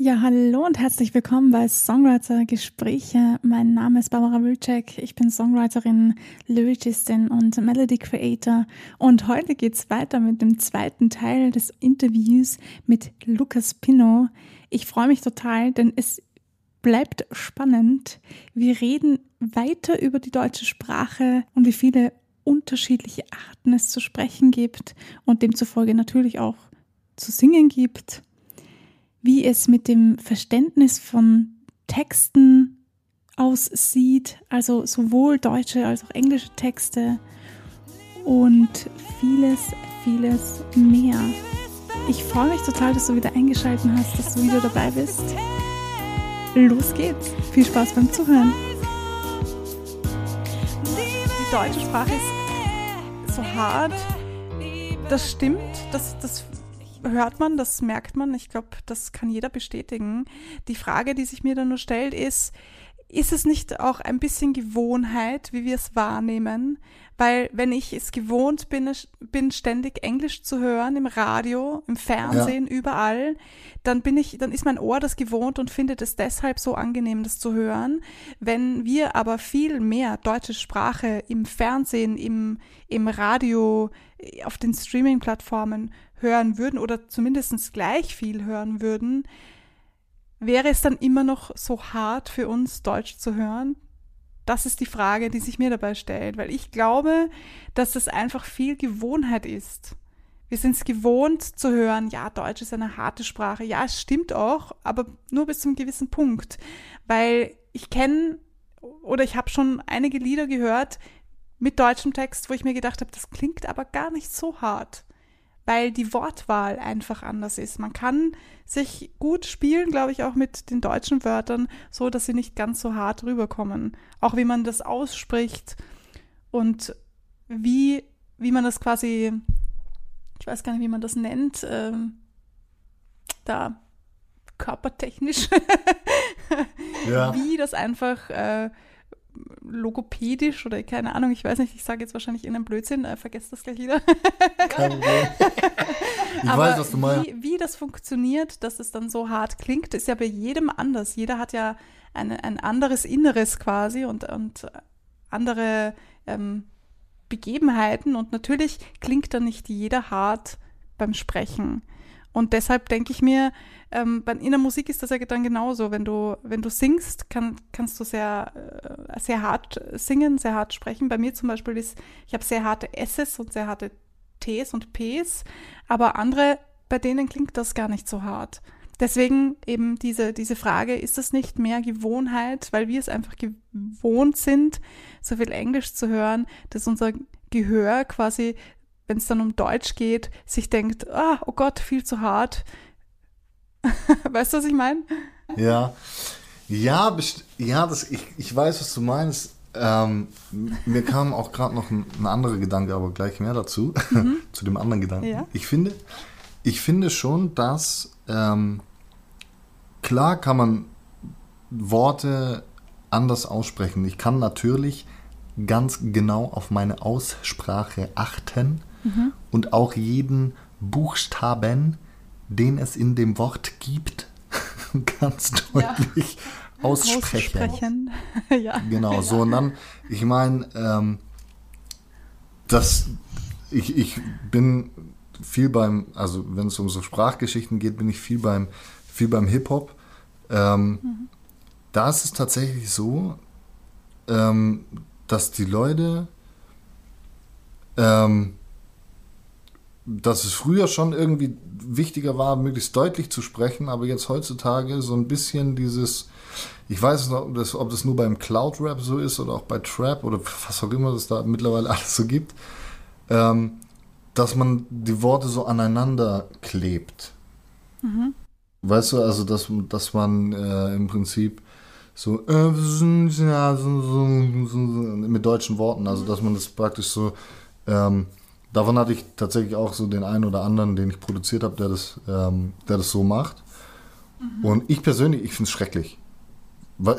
Ja, hallo und herzlich willkommen bei Songwriter Gespräche. Mein Name ist Barbara Wilczek. Ich bin Songwriterin, Lyricistin und Melody Creator. Und heute geht's weiter mit dem zweiten Teil des Interviews mit Lukas Pino. Ich freue mich total, denn es bleibt spannend. Wir reden weiter über die deutsche Sprache und wie viele unterschiedliche Arten es zu sprechen gibt und demzufolge natürlich auch zu singen gibt wie es mit dem Verständnis von Texten aussieht, also sowohl deutsche als auch englische Texte und vieles, vieles mehr. Ich freue mich total, dass du wieder eingeschaltet hast, dass du wieder dabei bist. Los geht's. Viel Spaß beim Zuhören. Die deutsche Sprache ist so hart. Das stimmt, das, das hört man, das merkt man. Ich glaube, das kann jeder bestätigen. Die Frage, die sich mir dann nur stellt, ist, ist es nicht auch ein bisschen Gewohnheit, wie wir es wahrnehmen? Weil wenn ich es gewohnt bin, bin ständig Englisch zu hören im Radio, im Fernsehen, ja. überall, dann bin ich, dann ist mein Ohr das gewohnt und findet es deshalb so angenehm, das zu hören. Wenn wir aber viel mehr deutsche Sprache im Fernsehen, im, im Radio, auf den Streaming-Plattformen hören würden oder zumindest gleich viel hören würden, wäre es dann immer noch so hart für uns, Deutsch zu hören? Das ist die Frage, die sich mir dabei stellt, weil ich glaube, dass es einfach viel Gewohnheit ist. Wir sind es gewohnt zu hören, ja, Deutsch ist eine harte Sprache. Ja, es stimmt auch, aber nur bis zu einem gewissen Punkt. Weil ich kenne oder ich habe schon einige Lieder gehört mit deutschem Text, wo ich mir gedacht habe, das klingt aber gar nicht so hart weil die Wortwahl einfach anders ist. Man kann sich gut spielen, glaube ich, auch mit den deutschen Wörtern, so dass sie nicht ganz so hart rüberkommen. Auch wie man das ausspricht und wie, wie man das quasi, ich weiß gar nicht, wie man das nennt, ähm, da körpertechnisch, ja. wie das einfach äh, logopädisch oder keine Ahnung, ich weiß nicht, ich sage jetzt wahrscheinlich in einem Blödsinn, äh, vergesst das gleich wieder. Kein ich Aber weiß, was du meinst. Wie, wie das funktioniert, dass es dann so hart klingt, ist ja bei jedem anders. Jeder hat ja eine, ein anderes Inneres quasi und, und andere ähm, Begebenheiten und natürlich klingt dann nicht jeder hart beim Sprechen. Und deshalb denke ich mir, ähm, in der Musik ist das ja dann genauso. Wenn du, wenn du singst, kann, kannst du sehr, äh, sehr hart singen, sehr hart sprechen. Bei mir zum Beispiel ist, ich habe sehr harte S's und sehr harte T's und P's, aber andere, bei denen klingt das gar nicht so hart. Deswegen eben diese, diese Frage, ist das nicht mehr Gewohnheit, weil wir es einfach gewohnt sind, so viel Englisch zu hören, dass unser Gehör quasi, wenn es dann um Deutsch geht, sich denkt, ah, oh Gott, viel zu hart, weißt du, was ich meine? Ja. Ja, ja das, ich, ich weiß, was du meinst. Ähm, mir kam auch gerade noch ein, ein, anderer Gedanke, aber gleich mehr dazu, mhm. zu dem anderen Gedanken. Ja. Ich, finde, ich finde schon, dass ähm, klar kann man Worte anders aussprechen. Ich kann natürlich ganz genau auf meine Aussprache achten mhm. und auch jeden Buchstaben den es in dem Wort gibt, ganz deutlich ja. aussprechen. aussprechen. ja. Genau, so und dann, ich meine, ähm, das, ich, ich bin viel beim, also wenn es um so Sprachgeschichten geht, bin ich viel beim, viel beim Hip-Hop. Ähm, mhm. Da ist es tatsächlich so, ähm, dass die Leute ähm, dass es früher schon irgendwie wichtiger war, möglichst deutlich zu sprechen, aber jetzt heutzutage so ein bisschen dieses, ich weiß nicht, ob das, ob das nur beim Cloud-Rap so ist oder auch bei Trap oder was auch immer es da mittlerweile alles so gibt, ähm, dass man die Worte so aneinander klebt. Mhm. Weißt du, also dass, dass man äh, im Prinzip so äh, mit deutschen Worten, also dass man das praktisch so ähm, davon hatte ich tatsächlich auch so den einen oder anderen, den ich produziert habe, der das, ähm, der das so macht. Mhm. Und ich persönlich, ich finde es schrecklich. Weil,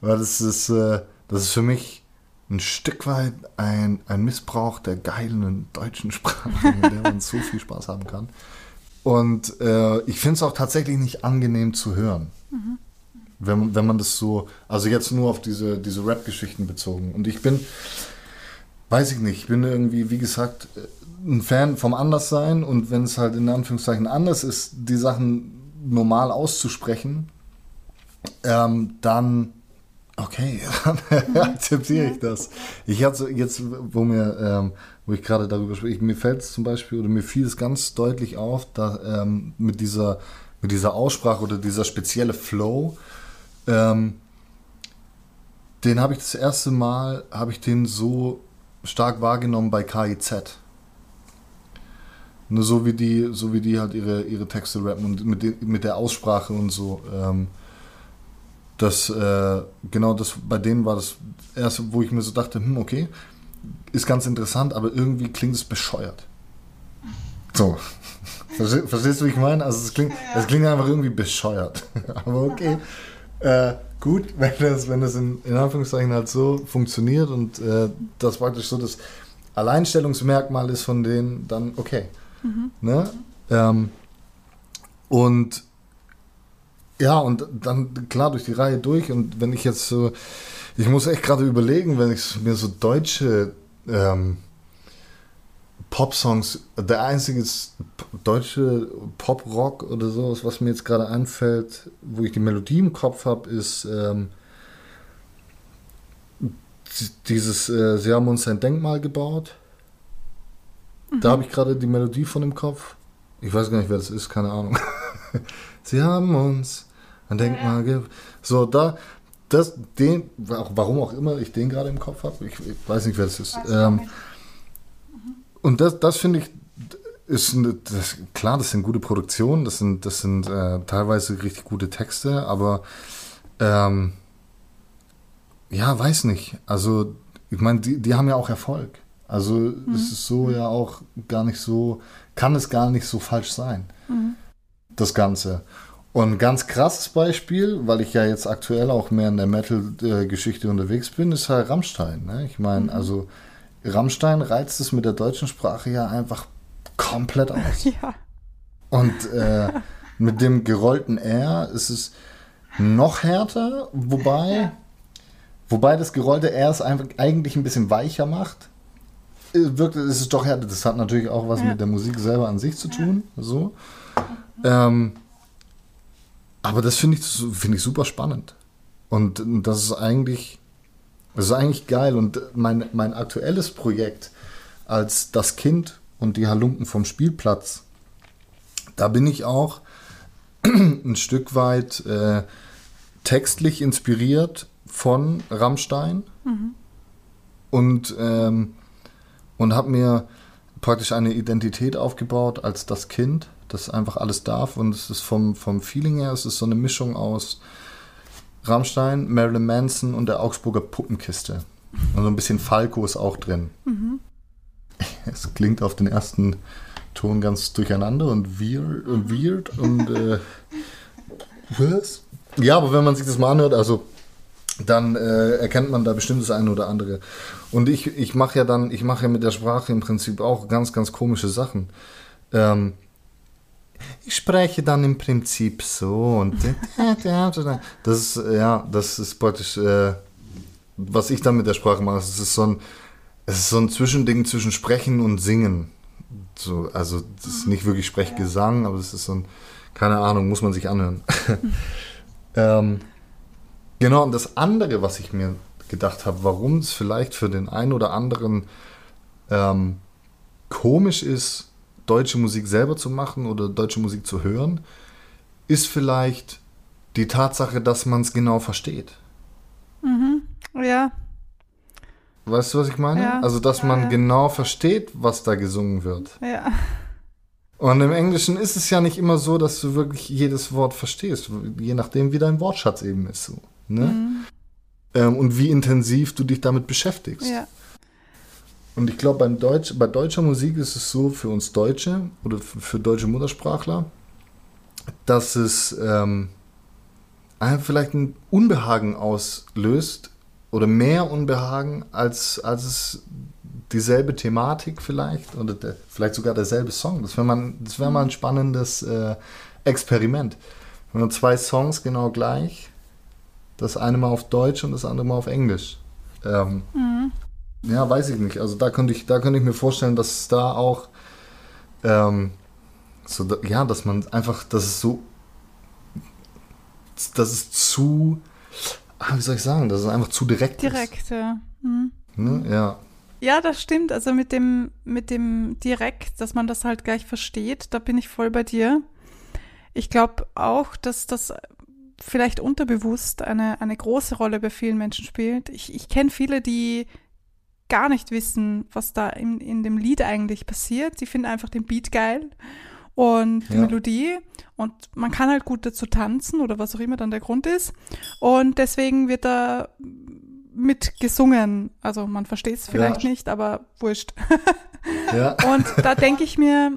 weil das ist, äh, das ist für mich ein Stück weit ein, ein Missbrauch der geilen deutschen Sprache, mit der man so viel Spaß haben kann. Und äh, ich finde es auch tatsächlich nicht angenehm zu hören. Mhm. Wenn, wenn man das so, also jetzt nur auf diese, diese Rap-Geschichten bezogen. Und ich bin, weiß ich nicht, ich bin irgendwie, wie gesagt, ein Fan vom Anderssein und wenn es halt in Anführungszeichen anders ist, die Sachen normal auszusprechen, ähm, dann okay, dann akzeptiere ich das. Ich hatte jetzt, wo mir, ähm, wo ich gerade darüber spreche, mir fällt es zum Beispiel oder mir fiel es ganz deutlich auf, da ähm, mit dieser mit dieser Aussprache oder dieser spezielle Flow, ähm, den habe ich das erste Mal, habe ich den so stark wahrgenommen bei KIZ. Nur so wie die, so wie die halt ihre, ihre Texte rappen und mit, de, mit der Aussprache und so. Ähm, das, äh, genau das, bei denen war das erste, wo ich mir so dachte, hm, okay, ist ganz interessant, aber irgendwie klingt es bescheuert. So. Verstehst du, wie ich meine? Also es klingt, es klingt einfach irgendwie bescheuert. aber okay. Äh, gut, wenn das, wenn das in, in Anführungszeichen halt so funktioniert und äh, das praktisch so das Alleinstellungsmerkmal ist von denen, dann okay. Mhm. Ne? Ähm, und ja, und dann klar durch die Reihe durch und wenn ich jetzt so, ich muss echt gerade überlegen, wenn ich mir so deutsche ähm, Pop-Songs, der einzige deutsche Pop-Rock oder sowas, was mir jetzt gerade einfällt, wo ich die Melodie im Kopf habe, ist ähm, dieses äh, Sie haben uns ein Denkmal gebaut. Mhm. Da habe ich gerade die Melodie von im Kopf. Ich weiß gar nicht, wer das ist, keine Ahnung. Sie haben uns ein Denkmal ja. gebaut. So, da, das, den, warum auch immer ich den gerade im Kopf habe, ich, ich, weiß nicht, wer das ist. Ähm. Und das, das finde ich, ist das, klar, das sind gute Produktionen, das sind, das sind äh, teilweise richtig gute Texte, aber ähm, ja, weiß nicht. Also, ich meine, die, die haben ja auch Erfolg. Also mhm. es ist so ja auch gar nicht so, kann es gar nicht so falsch sein, mhm. das Ganze. Und ein ganz krasses Beispiel, weil ich ja jetzt aktuell auch mehr in der Metal-Geschichte unterwegs bin, ist halt Rammstein. Ne? Ich meine, mhm. also Rammstein reizt es mit der deutschen Sprache ja einfach komplett aus. Ja. Und äh, mit dem gerollten R ist es noch härter, wobei, ja. wobei das gerollte R es einfach eigentlich ein bisschen weicher macht wirkt, ist es doch härter. Das hat natürlich auch was ja. mit der Musik selber an sich zu tun. So. Ähm, aber das finde ich, find ich super spannend. Und das ist eigentlich, das ist eigentlich geil. Und mein, mein aktuelles Projekt als das Kind und die Halunken vom Spielplatz, da bin ich auch ein Stück weit äh, textlich inspiriert von Rammstein. Mhm. Und ähm, und habe mir praktisch eine Identität aufgebaut als das Kind, das einfach alles darf. Und es ist vom, vom Feeling her, es ist so eine Mischung aus Rammstein, Marilyn Manson und der Augsburger Puppenkiste. Und so ein bisschen Falco ist auch drin. Mhm. Es klingt auf den ersten Ton ganz durcheinander und weird und, weird und äh, was? Ja, aber wenn man sich das mal anhört, also dann äh, erkennt man da bestimmt das eine oder andere. Und ich, ich mache ja dann, ich mache ja mit der Sprache im Prinzip auch ganz, ganz komische Sachen. Ähm, ich spreche dann im Prinzip so und das ist, ja, das ist praktisch, äh, was ich dann mit der Sprache mache. Es ist so ein, es ist so ein Zwischending zwischen Sprechen und Singen. So, also, das ist nicht wirklich Sprechgesang, aber es ist so ein, keine Ahnung, muss man sich anhören. ähm, Genau, und das andere, was ich mir gedacht habe, warum es vielleicht für den einen oder anderen ähm, komisch ist, deutsche Musik selber zu machen oder deutsche Musik zu hören, ist vielleicht die Tatsache, dass man es genau versteht. Mhm. Ja. Weißt du, was ich meine? Ja. Also, dass man ja. genau versteht, was da gesungen wird. Ja. Und im Englischen ist es ja nicht immer so, dass du wirklich jedes Wort verstehst, je nachdem, wie dein Wortschatz eben ist. So. Ne? Mhm. Ähm, und wie intensiv du dich damit beschäftigst. Ja. Und ich glaube, Deutsch, bei deutscher Musik ist es so für uns Deutsche oder für deutsche Muttersprachler, dass es ähm, vielleicht ein Unbehagen auslöst oder mehr Unbehagen, als, als es dieselbe Thematik vielleicht oder der, vielleicht sogar derselbe Song. Das wäre mal, wär mal ein spannendes äh, Experiment. Wenn man zwei Songs genau gleich, das eine mal auf Deutsch und das andere mal auf Englisch. Ähm, mhm. Ja, weiß ich nicht. Also da könnte ich, da könnte ich mir vorstellen, dass da auch ähm, so, ja, dass man einfach, dass es so, dass es zu, ah, wie soll ich sagen, dass es einfach zu direkt, direkt ist. Direkt, ja. Mhm. Ne? Ja. Ja, das stimmt. Also mit dem, mit dem direkt, dass man das halt gleich versteht, da bin ich voll bei dir. Ich glaube auch, dass das vielleicht unterbewusst eine, eine große Rolle bei vielen Menschen spielt. Ich, ich kenne viele, die gar nicht wissen, was da in, in dem Lied eigentlich passiert. Sie finden einfach den Beat geil und die ja. Melodie und man kann halt gut dazu tanzen oder was auch immer dann der Grund ist. Und deswegen wird da mit gesungen. Also man versteht es vielleicht ja. nicht, aber wurscht. ja. Und da denke ich mir,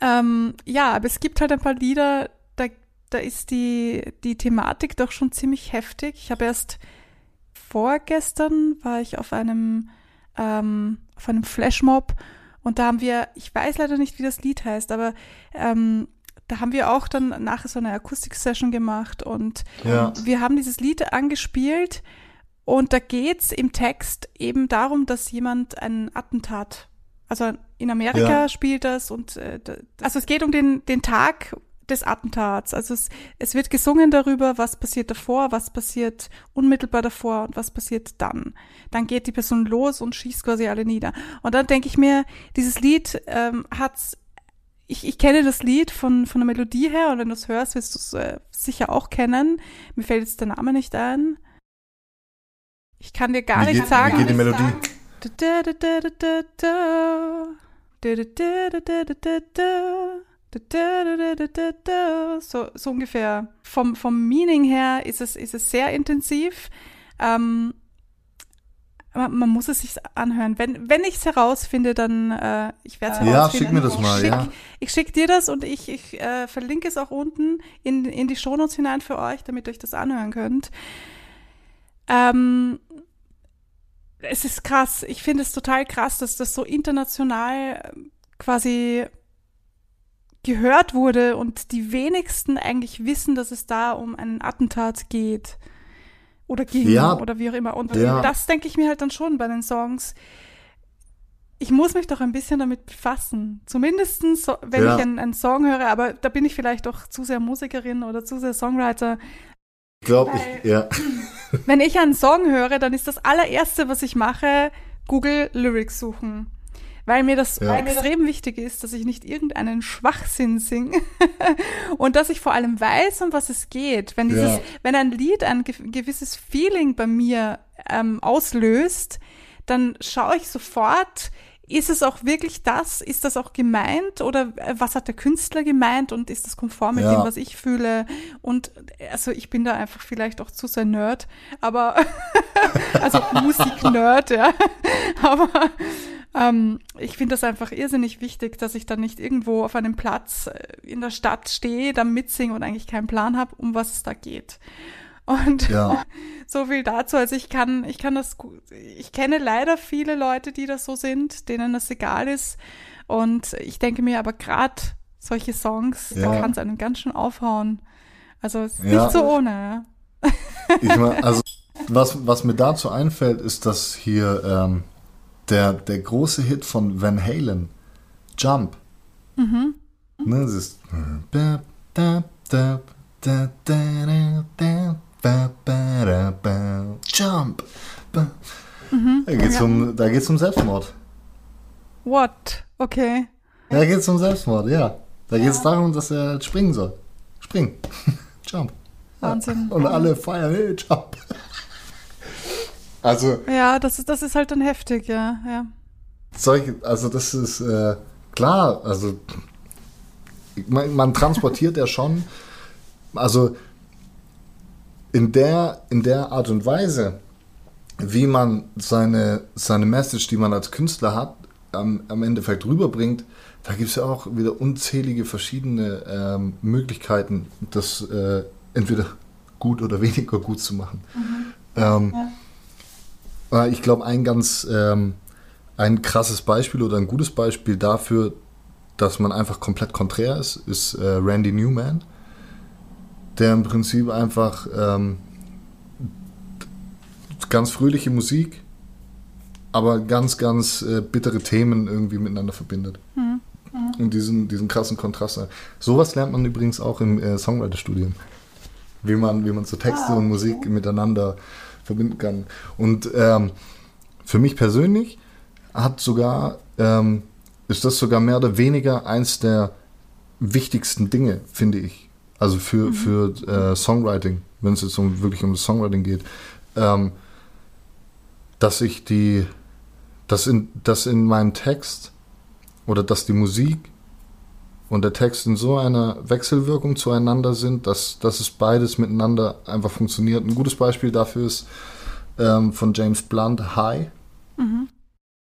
ähm, ja, aber es gibt halt ein paar Lieder, da, da ist die, die Thematik doch schon ziemlich heftig. Ich habe erst vorgestern war ich auf einem, ähm, auf einem Flashmob und da haben wir, ich weiß leider nicht, wie das Lied heißt, aber ähm, da haben wir auch dann nachher so eine Akustik-Session gemacht und ja. wir haben dieses Lied angespielt und da geht es im Text eben darum, dass jemand ein Attentat, also in Amerika ja. spielt das und äh, also es geht um den, den Tag des Attentats. Also es, es wird gesungen darüber, was passiert davor, was passiert unmittelbar davor und was passiert dann. Dann geht die Person los und schießt quasi alle nieder. Und dann denke ich mir, dieses Lied ähm, hat ich, ich kenne das Lied von, von der Melodie her und wenn du es hörst, wirst du es äh, sicher auch kennen. Mir fällt jetzt der Name nicht ein. Ich kann dir gar nicht sagen. Wie geht die Melodie? So, so ungefähr. Vom, vom Meaning her ist es, ist es sehr intensiv. Ähm, man, man, muss es sich anhören. Wenn, wenn ich es herausfinde, dann äh, ich werde es ja, herausfinden. Ja, schick mir das mal, ich schick, ja. Ich schicke dir das und ich, ich äh, verlinke es auch unten in, in die Shownotes hinein für euch, damit ihr euch das anhören könnt. Ähm, es ist krass. Ich finde es total krass, dass das so international ähm, quasi gehört wurde und die wenigsten eigentlich wissen, dass es da um einen Attentat geht. Oder ging ja, oder wie auch immer. Und ja. das denke ich mir halt dann schon bei den Songs. Ich muss mich doch ein bisschen damit befassen. Zumindest, wenn ja. ich einen, einen Song höre, aber da bin ich vielleicht doch zu sehr Musikerin oder zu sehr Songwriter. Glaube ich, ja. Wenn ich einen Song höre, dann ist das allererste, was ich mache, Google Lyrics suchen. Weil mir das ja. extrem wichtig ist, dass ich nicht irgendeinen Schwachsinn singe und dass ich vor allem weiß, um was es geht. Wenn dieses, ja. wenn ein Lied ein gewisses Feeling bei mir ähm, auslöst, dann schaue ich sofort, ist es auch wirklich das? Ist das auch gemeint? Oder äh, was hat der Künstler gemeint? Und ist das konform mit ja. dem, was ich fühle? Und also ich bin da einfach vielleicht auch zu sehr Nerd, aber also Musik-Nerd, ja. aber ähm, ich finde das einfach irrsinnig wichtig, dass ich dann nicht irgendwo auf einem Platz äh, in der Stadt stehe, da mitsinge und eigentlich keinen Plan habe, um was es da geht. Und ja. so viel dazu. Also ich kann, ich kann das, ich kenne leider viele Leute, die das so sind, denen das egal ist. Und ich denke mir aber gerade solche Songs, ja. da kann es einen ganz schön aufhauen. Also es ist ja. nicht so ohne. Ich mein, also was, was mir dazu einfällt, ist, dass hier ähm, der, der große Hit von Van Halen, Jump. Mhm. Ne, das ist Jump. Mhm. Da geht es um, da geht's um Selbstmord. What? Okay. Da geht es um Selbstmord, ja. Da geht es darum, dass er springen soll. Springen. Jump. Wahnsinn. Und alle feiern, hey, Jump. Also. Ja, das ist, das ist halt dann heftig, ja, ja. Solche, also das ist äh, klar, also man, man transportiert ja schon, also in der, in der Art und Weise, wie man seine, seine Message, die man als Künstler hat, am, am Endeffekt rüberbringt, da gibt es ja auch wieder unzählige verschiedene ähm, Möglichkeiten, das äh, entweder gut oder weniger gut zu machen. Mhm. Ähm, ja. Ich glaube, ein ganz ähm, ein krasses Beispiel oder ein gutes Beispiel dafür, dass man einfach komplett konträr ist, ist äh, Randy Newman, der im Prinzip einfach ähm, ganz fröhliche Musik, aber ganz, ganz äh, bittere Themen irgendwie miteinander verbindet. Mhm. Und diesen, diesen krassen Kontrast. Sowas lernt man übrigens auch im äh, Songwriter-Studium. Wie man, wie man so Texte ah, okay. und Musik miteinander verbinden kann. Und ähm, für mich persönlich hat sogar, ähm, ist das sogar mehr oder weniger eins der wichtigsten Dinge, finde ich. Also für, mhm. für äh, Songwriting, wenn es jetzt um, wirklich um das Songwriting geht. Ähm, dass ich die, dass in, dass in meinem Text oder dass die Musik und der Text in so einer Wechselwirkung zueinander sind, dass, dass es beides miteinander einfach funktioniert. Ein gutes Beispiel dafür ist ähm, von James Blunt, High. Mhm.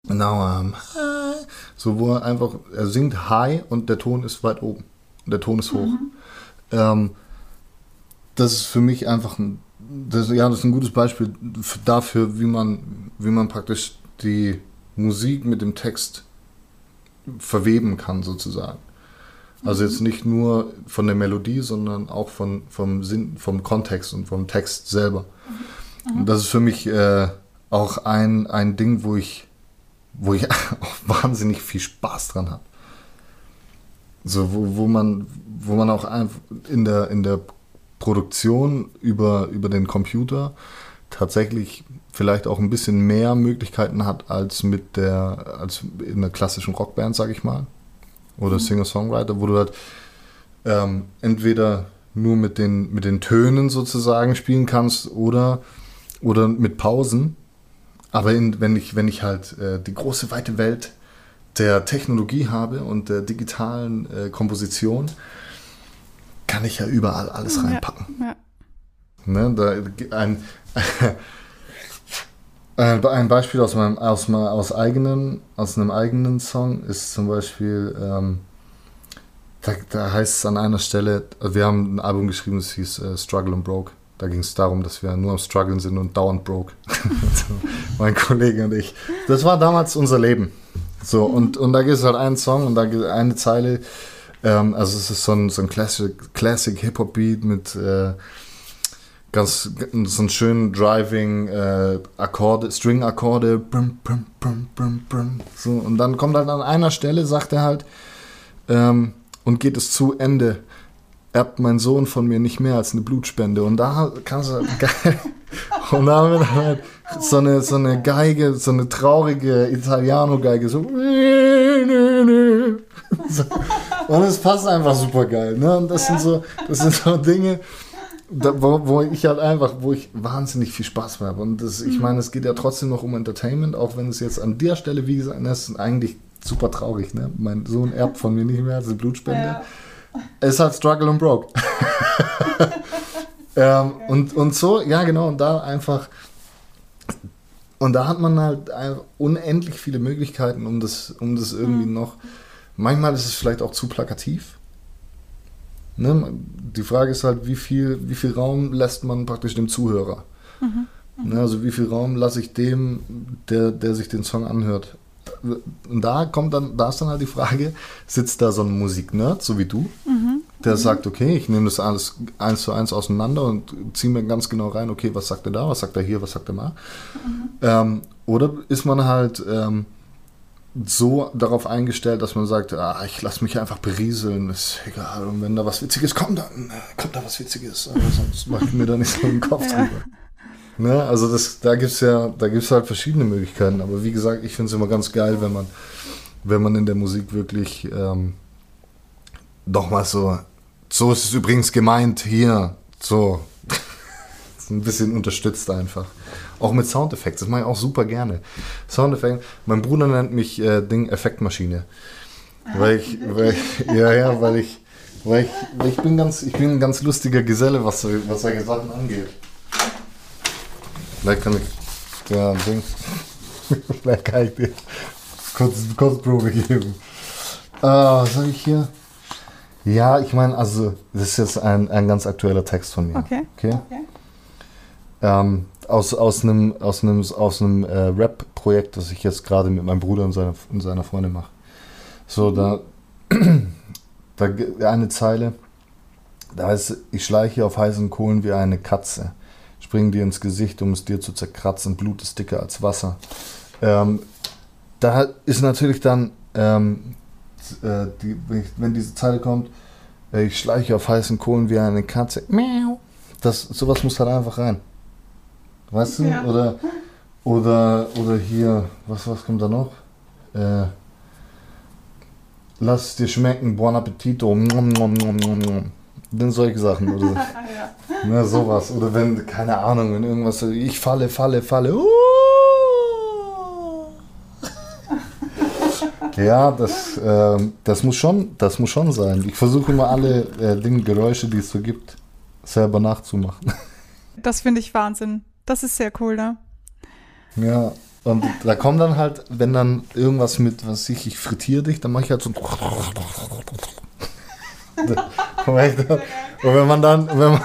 Now I'm high. So, wo er einfach, er singt High und der Ton ist weit oben. Der Ton ist hoch. Mhm. Ähm, das ist für mich einfach ein, das, ja, das ist ein gutes Beispiel dafür, wie man, wie man praktisch die Musik mit dem Text verweben kann, sozusagen. Also jetzt nicht nur von der Melodie, sondern auch von, vom Sinn, vom Kontext und vom Text selber. Mhm. Und das ist für mich äh, auch ein, ein Ding, wo ich, wo ich auch wahnsinnig viel Spaß dran habe. So, wo, wo man, wo man auch einfach in der, in der Produktion über, über den Computer tatsächlich vielleicht auch ein bisschen mehr Möglichkeiten hat als mit der, als in einer klassischen Rockband, sag ich mal. Oder mhm. Singer-Songwriter, wo du halt ähm, entweder nur mit den, mit den Tönen sozusagen spielen kannst oder, oder mit Pausen. Aber in, wenn, ich, wenn ich halt äh, die große weite Welt der Technologie habe und der digitalen äh, Komposition, kann ich ja überall alles reinpacken. Ja, ja. Ne, da, ein, ein Beispiel aus, meinem, aus, aus, eigenen, aus einem eigenen Song ist zum Beispiel, ähm, da, da, heißt es an einer Stelle, wir haben ein Album geschrieben, das hieß äh, Struggle and Broke. Da ging es darum, dass wir nur am Struggeln sind und dauernd broke. mein Kollege und ich. Das war damals unser Leben. So, und, und da gibt es halt einen Song und da gibt es eine Zeile. Ähm, also es ist so ein, so ein Classic, Classic Hip-Hop-Beat mit äh, ganz so einen schönen Driving äh, Akkorde, String Akkorde, so. Und dann kommt halt an einer Stelle sagt er halt ähm, und geht es zu Ende erbt mein Sohn von mir nicht mehr als eine Blutspende. Und da kannst du geil. Und da haben wir dann halt so eine so eine Geige so eine traurige Italiano Geige so, so. und es passt einfach super geil ne? Und das sind so das sind so Dinge da, wo, wo, ich halt einfach, wo ich wahnsinnig viel Spaß habe. Und das, ich mhm. meine, es geht ja trotzdem noch um Entertainment, auch wenn es jetzt an der Stelle, wie gesagt, das ist eigentlich super traurig. Ne? Mein Sohn erbt von mir nicht mehr als eine Blutspende. Ja. Es ist halt Struggle und Broke. ähm, und, und so, ja genau, und da einfach, und da hat man halt unendlich viele Möglichkeiten, um das, um das irgendwie mhm. noch, manchmal ist es vielleicht auch zu plakativ. Ne? Die Frage ist halt, wie viel, wie viel Raum lässt man praktisch dem Zuhörer? Mhm. Mhm. Also wie viel Raum lasse ich dem, der, der sich den Song anhört? Und da kommt dann, da ist dann halt die Frage, sitzt da so ein Musiknerd, so wie du, mhm. der mhm. sagt, okay, ich nehme das alles eins zu eins auseinander und ziehe mir ganz genau rein, okay, was sagt er da, was sagt er hier, was sagt er mal? Mhm. Ähm, oder ist man halt ähm, so darauf eingestellt, dass man sagt, ah, ich lasse mich einfach berieseln, ist egal. Und wenn da was Witziges kommt, dann äh, kommt da was Witziges. Aber sonst mache ich mir da nicht so einen Kopf ja. drüber. Ne? Also das, da gibt es ja, da gibt es halt verschiedene Möglichkeiten. Aber wie gesagt, ich finde es immer ganz geil, wenn man, wenn man in der Musik wirklich ähm, doch mal so, so ist es übrigens gemeint hier, so ein bisschen unterstützt einfach. Auch mit Soundeffekten, das mache ich auch super gerne. Soundeffekte, mein Bruder nennt mich äh, Ding Effektmaschine. Weil ich, weil ja, ja, weil ich, weil ich, weil ich bin ganz, ich bin ein ganz lustiger Geselle, was, was solche Sachen angeht. Vielleicht kann ich, ja, Ding, vielleicht kann ich dir kurz, kurz Probe geben. Äh, was habe ich hier? Ja, ich meine, also, das ist jetzt ein, ein ganz aktueller Text von mir. Okay. okay? okay. Ähm, aus, aus einem, aus einem, aus einem äh, Rap-Projekt, das ich jetzt gerade mit meinem Bruder und seiner, und seiner Freundin mache. So, da, da eine Zeile, da heißt ich schleiche auf heißen Kohlen wie eine Katze, spring dir ins Gesicht, um es dir zu zerkratzen, Blut ist dicker als Wasser. Ähm, da ist natürlich dann, ähm, äh, die, wenn, ich, wenn, diese Zeile kommt, äh, ich schleiche auf heißen Kohlen wie eine Katze, das, sowas muss halt einfach rein. Weißt du? Ja. Oder, oder, oder hier, was, was kommt da noch? Äh, lass es dir schmecken, buon appetito. Denn solche Sachen. Oder ja. ne, sowas. Oder wenn, keine Ahnung, wenn irgendwas, ich falle, falle, falle. Uh! Ja, das, äh, das, muss schon, das muss schon sein. Ich versuche immer alle äh, Dinge, Geräusche, die es so gibt, selber nachzumachen. Das finde ich Wahnsinn. Das ist sehr cool, ne? Ja, und da kommt dann halt, wenn dann irgendwas mit, was ich, ich frittiere dich, dann mache ich halt so. und wenn man dann, wenn man,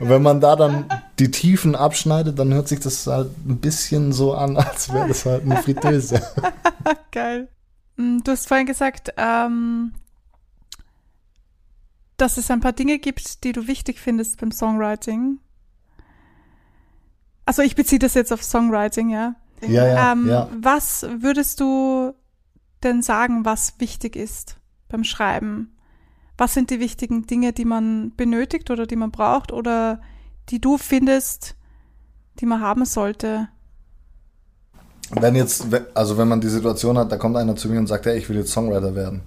wenn man da dann die Tiefen abschneidet, dann hört sich das halt ein bisschen so an, als wäre das halt eine Fritteuse. Geil. Mm, du hast vorhin gesagt, ähm, dass es ein paar Dinge gibt, die du wichtig findest beim Songwriting. Also ich beziehe das jetzt auf Songwriting, ja. Ja, ja, ähm, ja. Was würdest du denn sagen, was wichtig ist beim Schreiben? Was sind die wichtigen Dinge, die man benötigt oder die man braucht oder die du findest, die man haben sollte? Wenn jetzt, also wenn man die Situation hat, da kommt einer zu mir und sagt, hey, ich will jetzt Songwriter werden.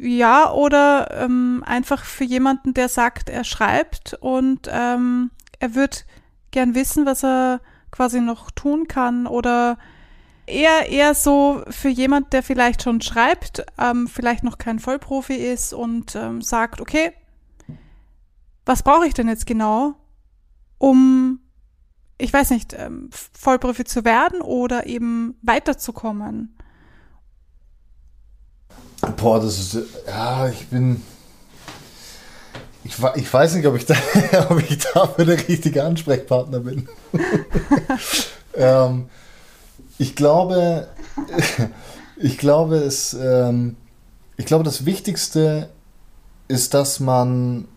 Ja, oder ähm, einfach für jemanden, der sagt, er schreibt und ähm, er wird gern wissen, was er quasi noch tun kann oder eher eher so für jemand, der vielleicht schon schreibt, ähm, vielleicht noch kein Vollprofi ist und ähm, sagt, okay, was brauche ich denn jetzt genau, um ich weiß nicht, ähm, Vollprofi zu werden oder eben weiterzukommen? Boah, das ist, ja, ich bin, ich, ich weiß nicht, ob ich, da, ob ich dafür der richtige Ansprechpartner bin. ähm, ich glaube, ich glaube, es, ähm, ich glaube, das Wichtigste ist, dass man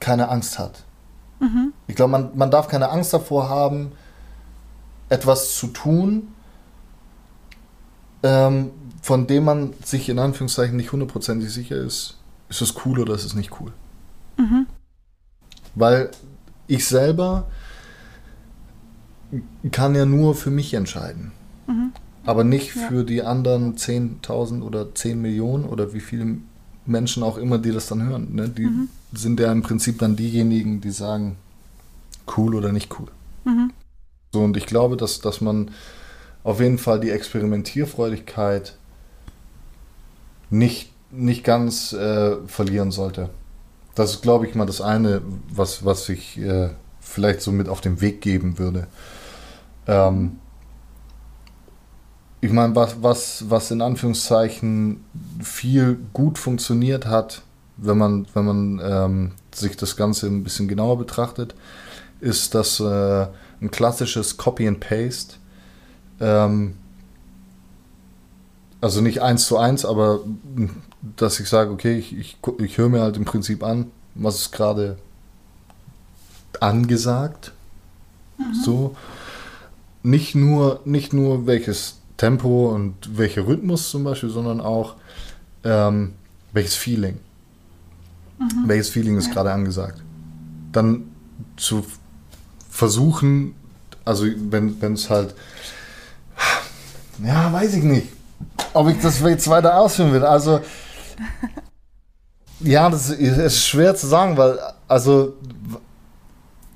keine Angst hat. Mhm. Ich glaube, man, man darf keine Angst davor haben, etwas zu tun, ähm, von dem man sich in Anführungszeichen nicht hundertprozentig sicher ist, ist es cool oder ist es nicht cool. Mhm. Weil ich selber kann ja nur für mich entscheiden. Mhm. Aber nicht ja. für die anderen 10.000 oder 10 Millionen oder wie viele Menschen auch immer, die das dann hören. Ne? Die mhm. sind ja im Prinzip dann diejenigen, die sagen, cool oder nicht cool. Mhm. So, und ich glaube, dass, dass man auf jeden Fall die Experimentierfreudigkeit nicht, nicht ganz äh, verlieren sollte. Das ist, glaube ich, mal das eine, was, was ich äh, vielleicht so mit auf den Weg geben würde. Ähm, ich meine, was, was, was in Anführungszeichen viel gut funktioniert hat, wenn man, wenn man ähm, sich das Ganze ein bisschen genauer betrachtet, ist das äh, ein klassisches Copy and Paste. Ähm, also nicht eins zu eins, aber dass ich sage, okay, ich, ich, ich höre mir halt im Prinzip an, was ist gerade angesagt. Mhm. So. Nicht nur, nicht nur welches Tempo und welcher Rhythmus zum Beispiel, sondern auch ähm, welches Feeling. Mhm. Welches Feeling ist ja. gerade angesagt. Dann zu versuchen, also wenn es halt, ja, weiß ich nicht, ob ich das jetzt weiter ausführen will. Also, ja, das ist schwer zu sagen, weil, also,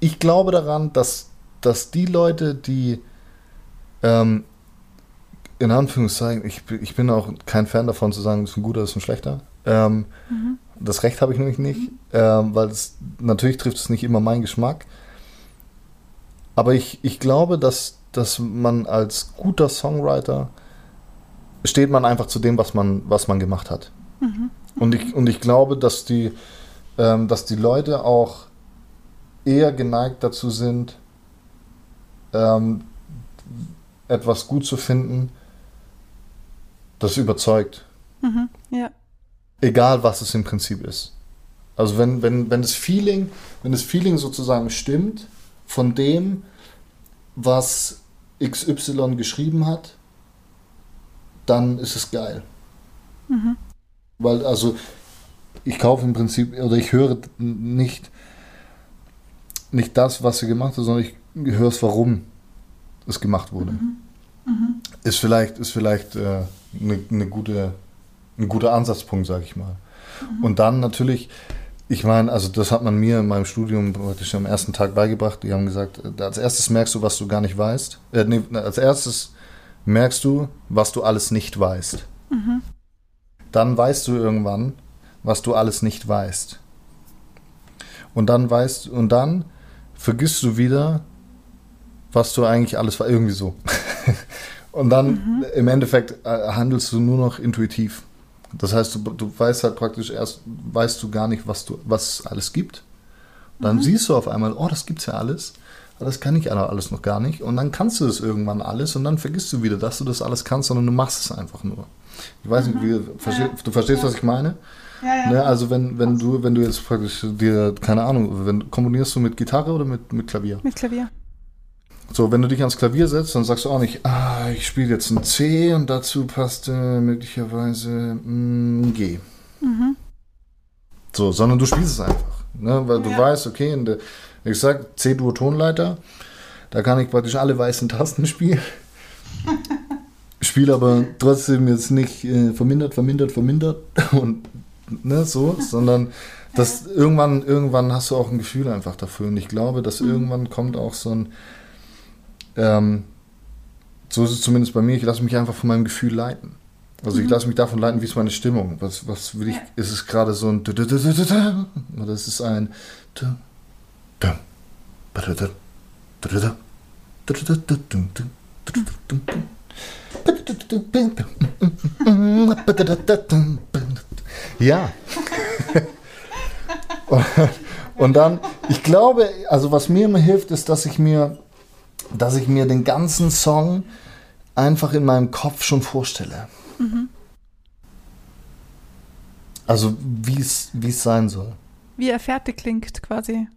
ich glaube daran, dass, dass die Leute, die, ähm, in Anführungszeichen, ich, ich bin auch kein Fan davon zu sagen, das ist ein guter, das ist ein schlechter. Ähm, mhm. Das Recht habe ich nämlich nicht, mhm. ähm, weil es natürlich trifft es nicht immer meinen Geschmack. Aber ich, ich glaube, dass, dass man als guter Songwriter steht man einfach zu dem, was man, was man gemacht hat. Mhm. Und, ich, und ich glaube, dass die, ähm, dass die Leute auch eher geneigt dazu sind, ähm, etwas gut zu finden, das überzeugt. Mhm, ja. Egal, was es im Prinzip ist. Also wenn, wenn, wenn das Feeling, wenn das Feeling sozusagen stimmt von dem, was XY geschrieben hat, dann ist es geil. Mhm. Weil, also, ich kaufe im Prinzip, oder ich höre nicht, nicht das, was sie gemacht hat, sondern ich höre es, warum es gemacht wurde. Mhm. Mhm. Ist vielleicht, ist vielleicht äh, eine, eine gute, ein guter Ansatzpunkt, sage ich mal. Mhm. Und dann natürlich, ich meine, also das hat man mir in meinem Studium praktisch am ersten Tag beigebracht. Die haben gesagt, äh, als erstes merkst du, was du gar nicht weißt. Äh, nee, als erstes merkst du, was du alles nicht weißt. Mhm. Dann weißt du irgendwann, was du alles nicht weißt. Und dann weißt und dann vergisst du wieder, was du eigentlich alles war. Irgendwie so. und dann mhm. im Endeffekt äh, handelst du nur noch intuitiv. Das heißt, du, du weißt halt praktisch erst, weißt du gar nicht, was du, was alles gibt. Dann mhm. siehst du auf einmal, oh, das gibt's ja alles. Aber das kann ich alles noch gar nicht. Und dann kannst du das irgendwann alles und dann vergisst du wieder, dass du das alles kannst, sondern du machst es einfach nur. Ich weiß nicht, wie, mhm. versteh, ja. du verstehst, ja. was ich meine? Ja, ja. Ne, also wenn, wenn du, wenn du jetzt praktisch dir, keine Ahnung, wenn, komponierst du mit Gitarre oder mit, mit Klavier? Mit Klavier. So, wenn du dich ans Klavier setzt, dann sagst du auch nicht, ah, ich spiele jetzt ein C und dazu passt äh, möglicherweise ein G. Mhm. So, sondern du spielst es einfach. Ne? Weil ja. du weißt, okay, in der, ich sag C-Dur-Tonleiter, da kann ich praktisch alle weißen Tasten spielen. Spiele aber trotzdem jetzt nicht äh, vermindert, vermindert, vermindert und ne, so, sondern das irgendwann, irgendwann hast du auch ein Gefühl einfach dafür. Und ich glaube, dass mhm. irgendwann kommt auch so ein, ähm, so ist es zumindest bei mir, ich lasse mich einfach von meinem Gefühl leiten. Also mhm. ich lasse mich davon leiten, wie ist meine Stimmung. Was, was will ich, ist es gerade so ein oder ist es ein ja. Und dann, ich glaube, also was mir immer hilft, ist, dass ich mir dass ich mir den ganzen Song einfach in meinem Kopf schon vorstelle. Mhm. Also wie es sein soll. Wie er fertig klingt quasi.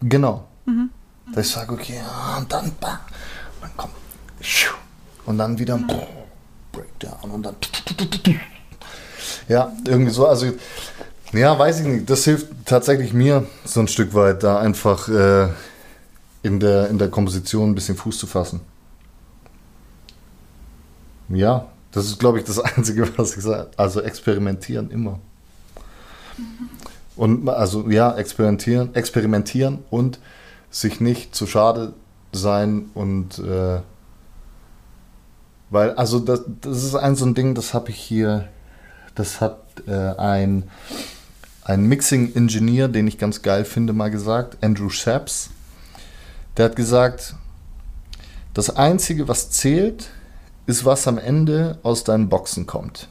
Genau. Mhm. Dass ich sage, okay, und dann, und dann kommt, und dann wieder mhm. Breakdown und dann. Ja, irgendwie so. Also, ja, weiß ich nicht. Das hilft tatsächlich mir so ein Stück weit, da einfach äh, in der, in der Komposition ein bisschen Fuß zu fassen. Ja, das ist, glaube ich, das Einzige, was ich sage. Also experimentieren immer. Und also ja, experimentieren, experimentieren und sich nicht zu schade sein und äh, weil, also das, das ist ein so ein Ding, das habe ich hier, das hat äh, ein, ein Mixing-Ingenieur, den ich ganz geil finde, mal gesagt, Andrew Shaps. Der hat gesagt, das Einzige, was zählt, ist, was am Ende aus deinen Boxen kommt.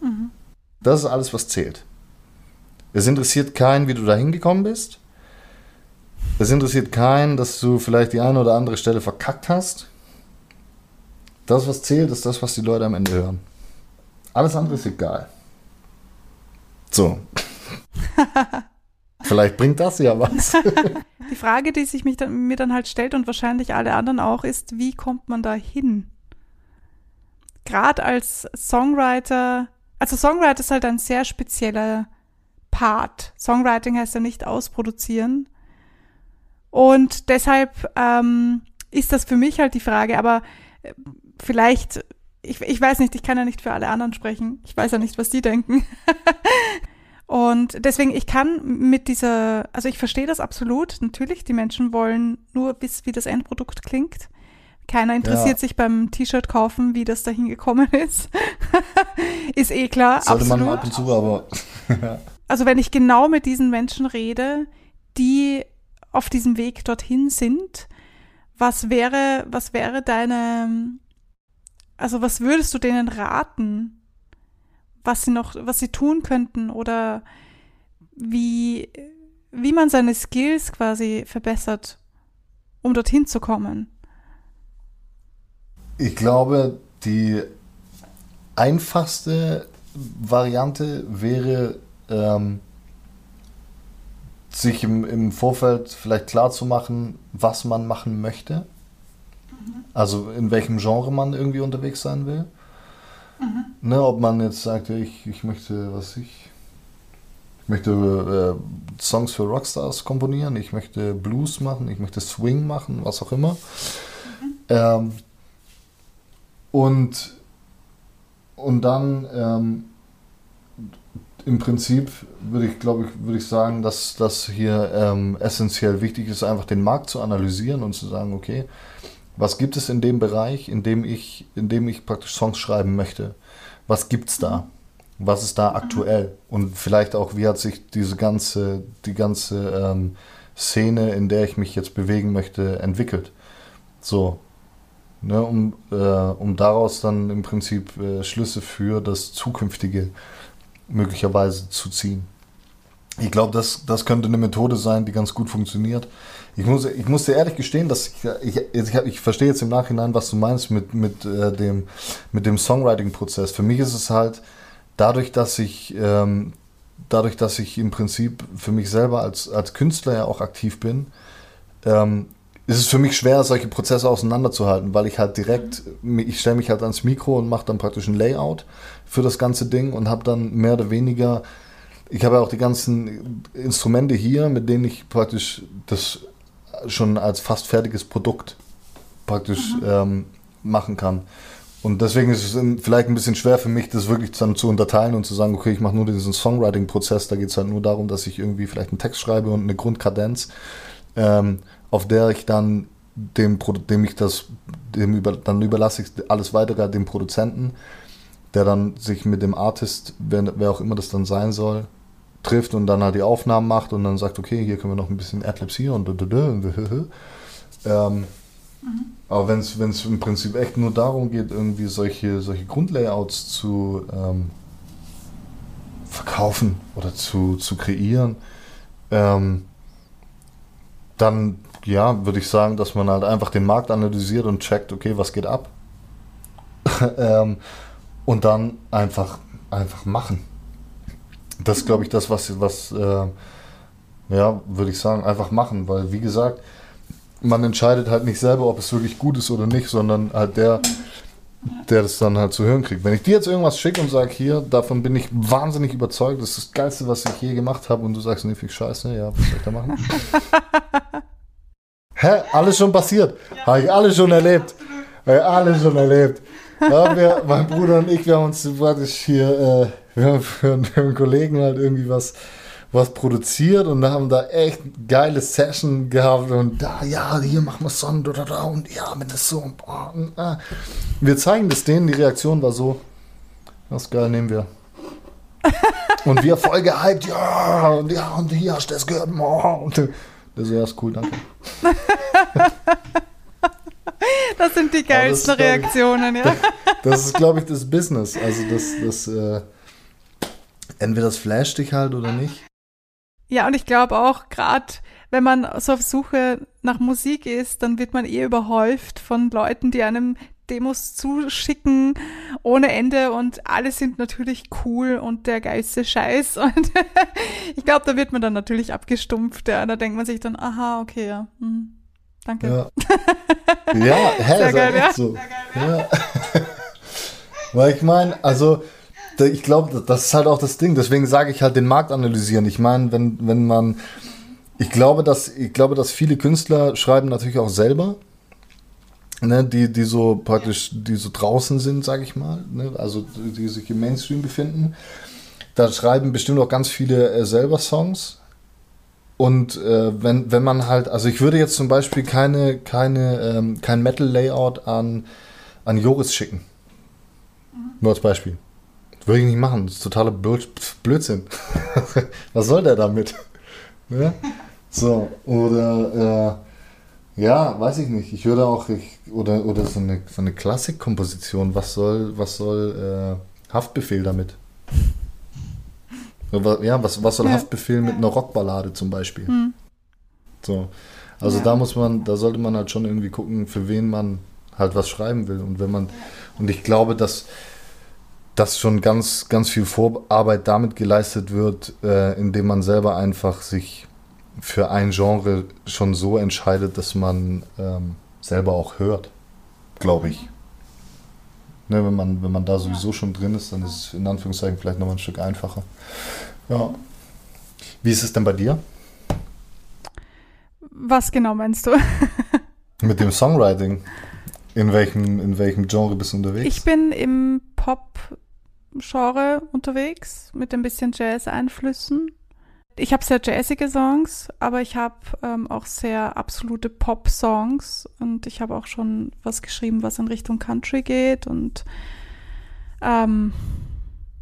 Mhm. Das ist alles, was zählt. Es interessiert keinen, wie du da hingekommen bist. Es interessiert keinen, dass du vielleicht die eine oder andere Stelle verkackt hast. Das, was zählt, ist das, was die Leute am Ende hören. Alles andere ist egal. So. Vielleicht bringt das ja was. Die Frage, die sich mich dann, mir dann halt stellt und wahrscheinlich alle anderen auch, ist, wie kommt man da hin? Gerade als Songwriter, also Songwriter ist halt ein sehr spezieller Part. Songwriting heißt ja nicht ausproduzieren. Und deshalb ähm, ist das für mich halt die Frage, aber äh, vielleicht, ich, ich weiß nicht, ich kann ja nicht für alle anderen sprechen. Ich weiß ja nicht, was die denken. Und deswegen, ich kann mit dieser, also ich verstehe das absolut. Natürlich, die Menschen wollen nur wissen, wie das Endprodukt klingt. Keiner interessiert ja. sich beim T-Shirt kaufen, wie das da hingekommen ist. ist eh klar. Sollte absolut. man ab und zu, aber. also wenn ich genau mit diesen Menschen rede, die auf diesem Weg dorthin sind, was wäre, was wäre deine, also was würdest du denen raten? was sie noch, was sie tun könnten oder wie, wie man seine Skills quasi verbessert, um dorthin zu kommen. ich glaube, die einfachste Variante wäre, ähm, sich im, im Vorfeld vielleicht klar zu machen, was man machen möchte. Mhm. Also in welchem Genre man irgendwie unterwegs sein will. Mhm. Ne, ob man jetzt sagt, ich, ich möchte, was ich, ich möchte äh, Songs für Rockstars komponieren, ich möchte Blues machen, ich möchte Swing machen, was auch immer. Mhm. Ähm, und, und dann ähm, im Prinzip würde ich, glaube ich, würde ich sagen, dass das hier ähm, essentiell wichtig ist, einfach den Markt zu analysieren und zu sagen, okay, was gibt es in dem Bereich, in dem ich, in dem ich praktisch Songs schreiben möchte? Was gibt's da? Was ist da aktuell? Und vielleicht auch, wie hat sich diese ganze, die ganze ähm, Szene, in der ich mich jetzt bewegen möchte, entwickelt? So, ne, um, äh, um daraus dann im Prinzip äh, Schlüsse für das zukünftige möglicherweise zu ziehen. Ich glaube, das, das könnte eine Methode sein, die ganz gut funktioniert. Ich muss, ich muss dir ehrlich gestehen, dass ich, ich, ich, ich verstehe jetzt im Nachhinein, was du meinst mit, mit, äh, dem, mit dem Songwriting-Prozess. Für mich ist es halt dadurch, dass ich, ähm, dadurch, dass ich im Prinzip für mich selber als, als Künstler ja auch aktiv bin, ähm, ist es für mich schwer, solche Prozesse auseinanderzuhalten, weil ich halt direkt, ich stelle mich halt ans Mikro und mache dann praktisch ein Layout für das ganze Ding und habe dann mehr oder weniger, ich habe ja auch die ganzen Instrumente hier, mit denen ich praktisch das schon als fast fertiges Produkt praktisch mhm. ähm, machen kann. Und deswegen ist es vielleicht ein bisschen schwer für mich, das wirklich dann zu unterteilen und zu sagen, okay, ich mache nur diesen Songwriting-Prozess, da geht es halt nur darum, dass ich irgendwie vielleicht einen Text schreibe und eine Grundkadenz. Ähm, auf der ich dann dem, dem ich das, dem über, dann überlasse ich alles weitere dem Produzenten, der dann sich mit dem Artist, wer, wer auch immer das dann sein soll, trifft und dann halt die Aufnahmen macht und dann sagt, okay, hier können wir noch ein bisschen Adlibs hier und ähm, mhm. Aber wenn es im Prinzip echt nur darum geht, irgendwie solche, solche Grundlayouts zu ähm, verkaufen oder zu, zu kreieren, ähm, dann ja, würde ich sagen, dass man halt einfach den Markt analysiert und checkt, okay, was geht ab. ähm, und dann einfach, einfach machen. Das ist, glaube ich, das, was, was äh, ja, würde ich sagen, einfach machen, weil, wie gesagt, man entscheidet halt nicht selber, ob es wirklich gut ist oder nicht, sondern halt der, der das dann halt zu hören kriegt. Wenn ich dir jetzt irgendwas schicke und sage, hier, davon bin ich wahnsinnig überzeugt, das ist das Geilste, was ich je gemacht habe, und du sagst, nee, viel Scheiße, ja, was soll ich da machen? Hä? Alles schon passiert. Ja. Habe ich alles schon erlebt. Habe ich alles schon erlebt. Ja, wir, mein Bruder und ich, wir haben uns praktisch hier, äh, wir, haben für, für einen Kollegen halt irgendwie was, was produziert und haben da echt geile Session gehabt und da, ja, hier machen wir Son, da, da, und ja, mit das so und, und ah. Wir zeigen das denen, die Reaktion war so, das ist geil, nehmen wir. und wir voll gehypt, ja, und ja, und hier hast du das gehört, und, das ist cool, danke. das sind die geilsten das, Reaktionen, ich, ja. Das ist, glaube ich, das Business. Also das, das äh, entweder das flasht dich halt oder nicht. Ja, und ich glaube auch, gerade wenn man so auf Suche nach Musik ist, dann wird man eh überhäuft von Leuten, die einem Demos zuschicken ohne Ende und alle sind natürlich cool und der geilste Scheiß. Und ich glaube, da wird man dann natürlich abgestumpft. Ja. Da denkt man sich dann, aha, okay, ja. Hm, danke. Ja, ja hä, Sehr geil, ja. so. Geil, ja. ja. Weil ich meine, also ich glaube, das ist halt auch das Ding. Deswegen sage ich halt den Markt analysieren. Ich meine, wenn, wenn man, ich glaube, dass, ich glaube, dass viele Künstler schreiben natürlich auch selber ne, die, die so praktisch, die so draußen sind, sage ich mal, ne, also die sich im Mainstream befinden. Da schreiben bestimmt auch ganz viele äh, selber Songs. Und äh, wenn, wenn man halt, also ich würde jetzt zum Beispiel keine, keine, ähm, kein Metal-Layout an, an Joris schicken. Nur als Beispiel. Würde ich nicht machen. Das ist totaler Blödsinn. Was soll der damit? ne? So, oder äh, ja, weiß ich nicht. Ich würde auch, ich, oder, oder so eine, so eine Klassikkomposition. Was soll, was soll äh, Haftbefehl damit? Ja, was, was soll ja. Haftbefehl mit einer Rockballade zum Beispiel? Hm. So. Also ja. da muss man, da sollte man halt schon irgendwie gucken, für wen man halt was schreiben will. Und wenn man, und ich glaube, dass dass schon ganz, ganz viel Vorarbeit damit geleistet wird, äh, indem man selber einfach sich für ein Genre schon so entscheidet, dass man ähm, selber auch hört, glaube ich. Ne, wenn, man, wenn man da sowieso schon drin ist, dann ist es in Anführungszeichen vielleicht nochmal ein Stück einfacher. Ja. Wie ist es denn bei dir? Was genau meinst du? Mit dem Songwriting. In welchem, in welchem Genre bist du unterwegs? Ich bin im Pop-Genre unterwegs mit ein bisschen Jazz-Einflüssen. Ich habe sehr jazzige Songs, aber ich habe ähm, auch sehr absolute Pop-Songs und ich habe auch schon was geschrieben, was in Richtung Country geht und ähm,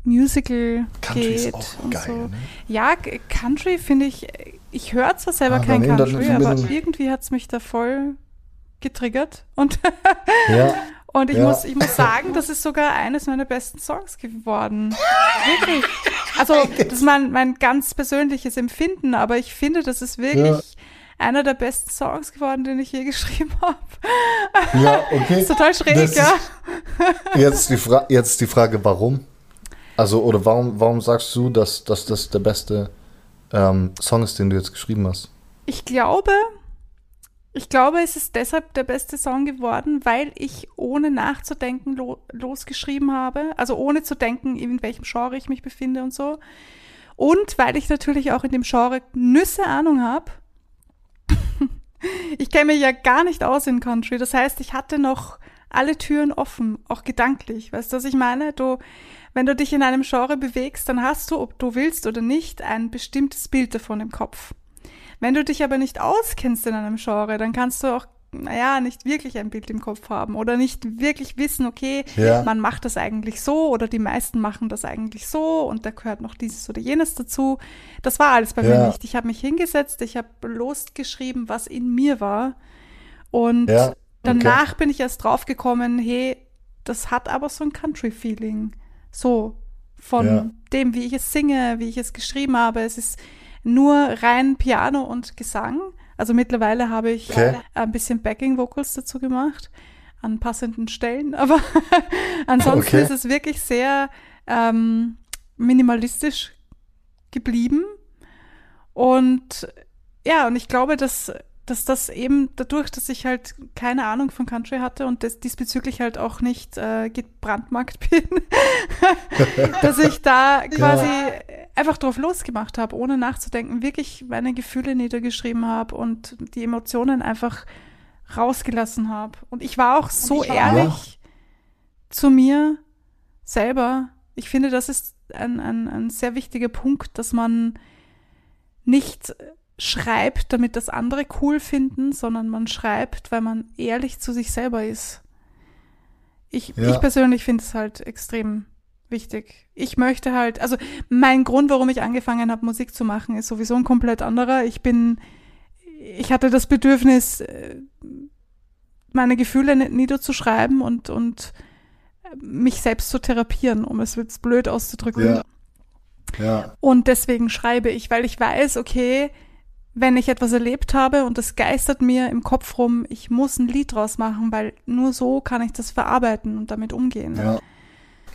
Musical Country geht ist auch und geil, so. Ne? Ja, Country finde ich, ich höre zwar selber ah, kein Country, aber irgendwie hat es mich da voll getriggert und ja. Und ich, ja. muss, ich muss sagen, das ist sogar eines meiner besten Songs geworden. Wirklich. Also, das ist mein, mein ganz persönliches Empfinden, aber ich finde, das ist wirklich ja. einer der besten Songs geworden, den ich je geschrieben habe. Ja, okay. ist total schräg, das ja. Jetzt die, Fra jetzt die Frage, warum? Also, oder warum, warum sagst du, dass, dass das der beste ähm, Song ist, den du jetzt geschrieben hast? Ich glaube, ich glaube, es ist deshalb der beste Song geworden, weil ich ohne nachzudenken lo losgeschrieben habe. Also ohne zu denken, in welchem Genre ich mich befinde und so. Und weil ich natürlich auch in dem Genre Nüsse Ahnung habe. ich kenne mich ja gar nicht aus in Country. Das heißt, ich hatte noch alle Türen offen, auch gedanklich. Weißt du, was ich meine? Du, wenn du dich in einem Genre bewegst, dann hast du, ob du willst oder nicht, ein bestimmtes Bild davon im Kopf. Wenn du dich aber nicht auskennst in einem Genre, dann kannst du auch naja, nicht wirklich ein Bild im Kopf haben oder nicht wirklich wissen, okay, ja. man macht das eigentlich so oder die meisten machen das eigentlich so und da gehört noch dieses oder jenes dazu. Das war alles bei ja. mir nicht. Ich habe mich hingesetzt, ich habe losgeschrieben, was in mir war und ja. okay. danach bin ich erst draufgekommen, hey, das hat aber so ein Country-Feeling. So von dem, wie ich es singe, wie ich es geschrieben habe. Es ist nur rein Piano und Gesang. Also mittlerweile habe ich okay. ein bisschen Backing Vocals dazu gemacht an passenden Stellen, aber ansonsten okay. ist es wirklich sehr ähm, minimalistisch geblieben. Und ja, und ich glaube, dass dass das eben dadurch, dass ich halt keine Ahnung von Country hatte und das diesbezüglich halt auch nicht äh, gebrandmarkt bin, dass ich da quasi ja. einfach drauf losgemacht habe, ohne nachzudenken, wirklich meine Gefühle niedergeschrieben habe und die Emotionen einfach rausgelassen habe. Und ich war auch so war ehrlich auch. zu mir selber. Ich finde, das ist ein, ein, ein sehr wichtiger Punkt, dass man nicht schreibt, damit das andere cool finden, sondern man schreibt, weil man ehrlich zu sich selber ist. Ich, ja. ich persönlich finde es halt extrem wichtig. Ich möchte halt, also mein Grund, warum ich angefangen habe, Musik zu machen, ist sowieso ein komplett anderer. Ich bin, ich hatte das Bedürfnis, äh, meine Gefühle niederzuschreiben und, und mich selbst zu therapieren, um es jetzt blöd auszudrücken. Ja. Ja. Und deswegen schreibe ich, weil ich weiß, okay, wenn ich etwas erlebt habe und das geistert mir im Kopf rum, ich muss ein Lied draus machen, weil nur so kann ich das verarbeiten und damit umgehen. Ja,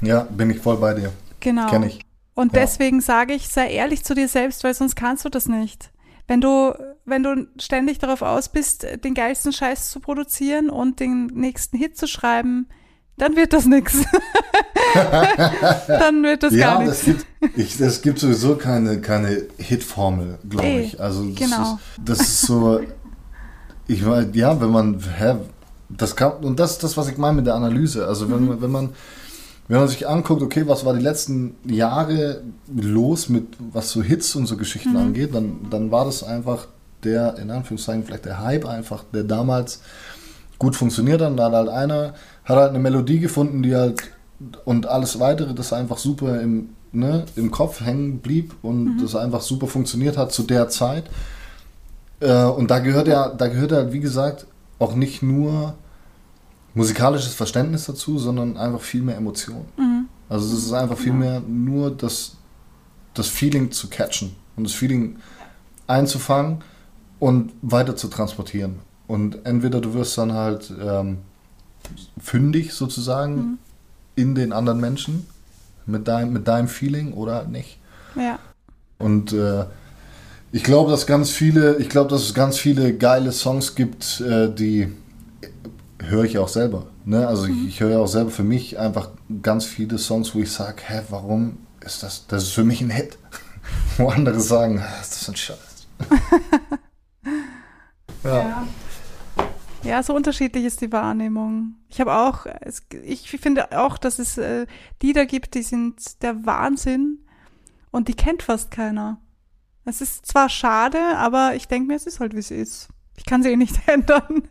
ja bin ich voll bei dir. Genau. Kenn ich. Und ja. deswegen sage ich, sei ehrlich zu dir selbst, weil sonst kannst du das nicht. Wenn du, wenn du ständig darauf aus bist, den geilsten Scheiß zu produzieren und den nächsten Hit zu schreiben, dann wird das nichts. dann wird das ja, gar nichts. Es gibt, gibt sowieso keine, keine Hitformel, glaube ich. Also das, genau. ist, das ist so, ich meine, ja, wenn man, hä, das kann, und das ist das, was ich meine mit der Analyse. Also wenn, mhm. wenn man wenn man sich anguckt, okay, was war die letzten Jahre los mit was so Hits und so Geschichten mhm. angeht, dann, dann war das einfach der, in Anführungszeichen, vielleicht der Hype einfach, der damals gut funktioniert hat. Und da hat halt einer hat halt eine Melodie gefunden, die halt und alles weitere, das einfach super im, ne, im Kopf hängen blieb und mhm. das einfach super funktioniert hat zu der Zeit. Äh, und da gehört ja, da gehört halt, wie gesagt, auch nicht nur musikalisches Verständnis dazu, sondern einfach viel mehr Emotion. Mhm. Also es ist einfach viel mehr nur das, das Feeling zu catchen und das Feeling einzufangen und weiter zu transportieren. Und entweder du wirst dann halt ähm, fündig sozusagen mhm. in den anderen Menschen mit deinem, mit deinem Feeling oder halt nicht. Ja. Und äh, ich glaube, dass ganz viele, ich glaube, dass es ganz viele geile Songs gibt, äh, die höre ich auch selber. Ne? Also mhm. ich, ich höre auch selber für mich einfach ganz viele Songs, wo ich sage, hä, warum ist das, das ist für mich ein Hit. wo andere sagen, ah, das ist ein Scheiß. ja. ja. Ja, so unterschiedlich ist die Wahrnehmung. Ich habe auch, ich finde auch, dass es äh, Lieder gibt, die sind der Wahnsinn und die kennt fast keiner. Es ist zwar schade, aber ich denke mir, es ist halt, wie es ist. Ich kann sie eh nicht ändern.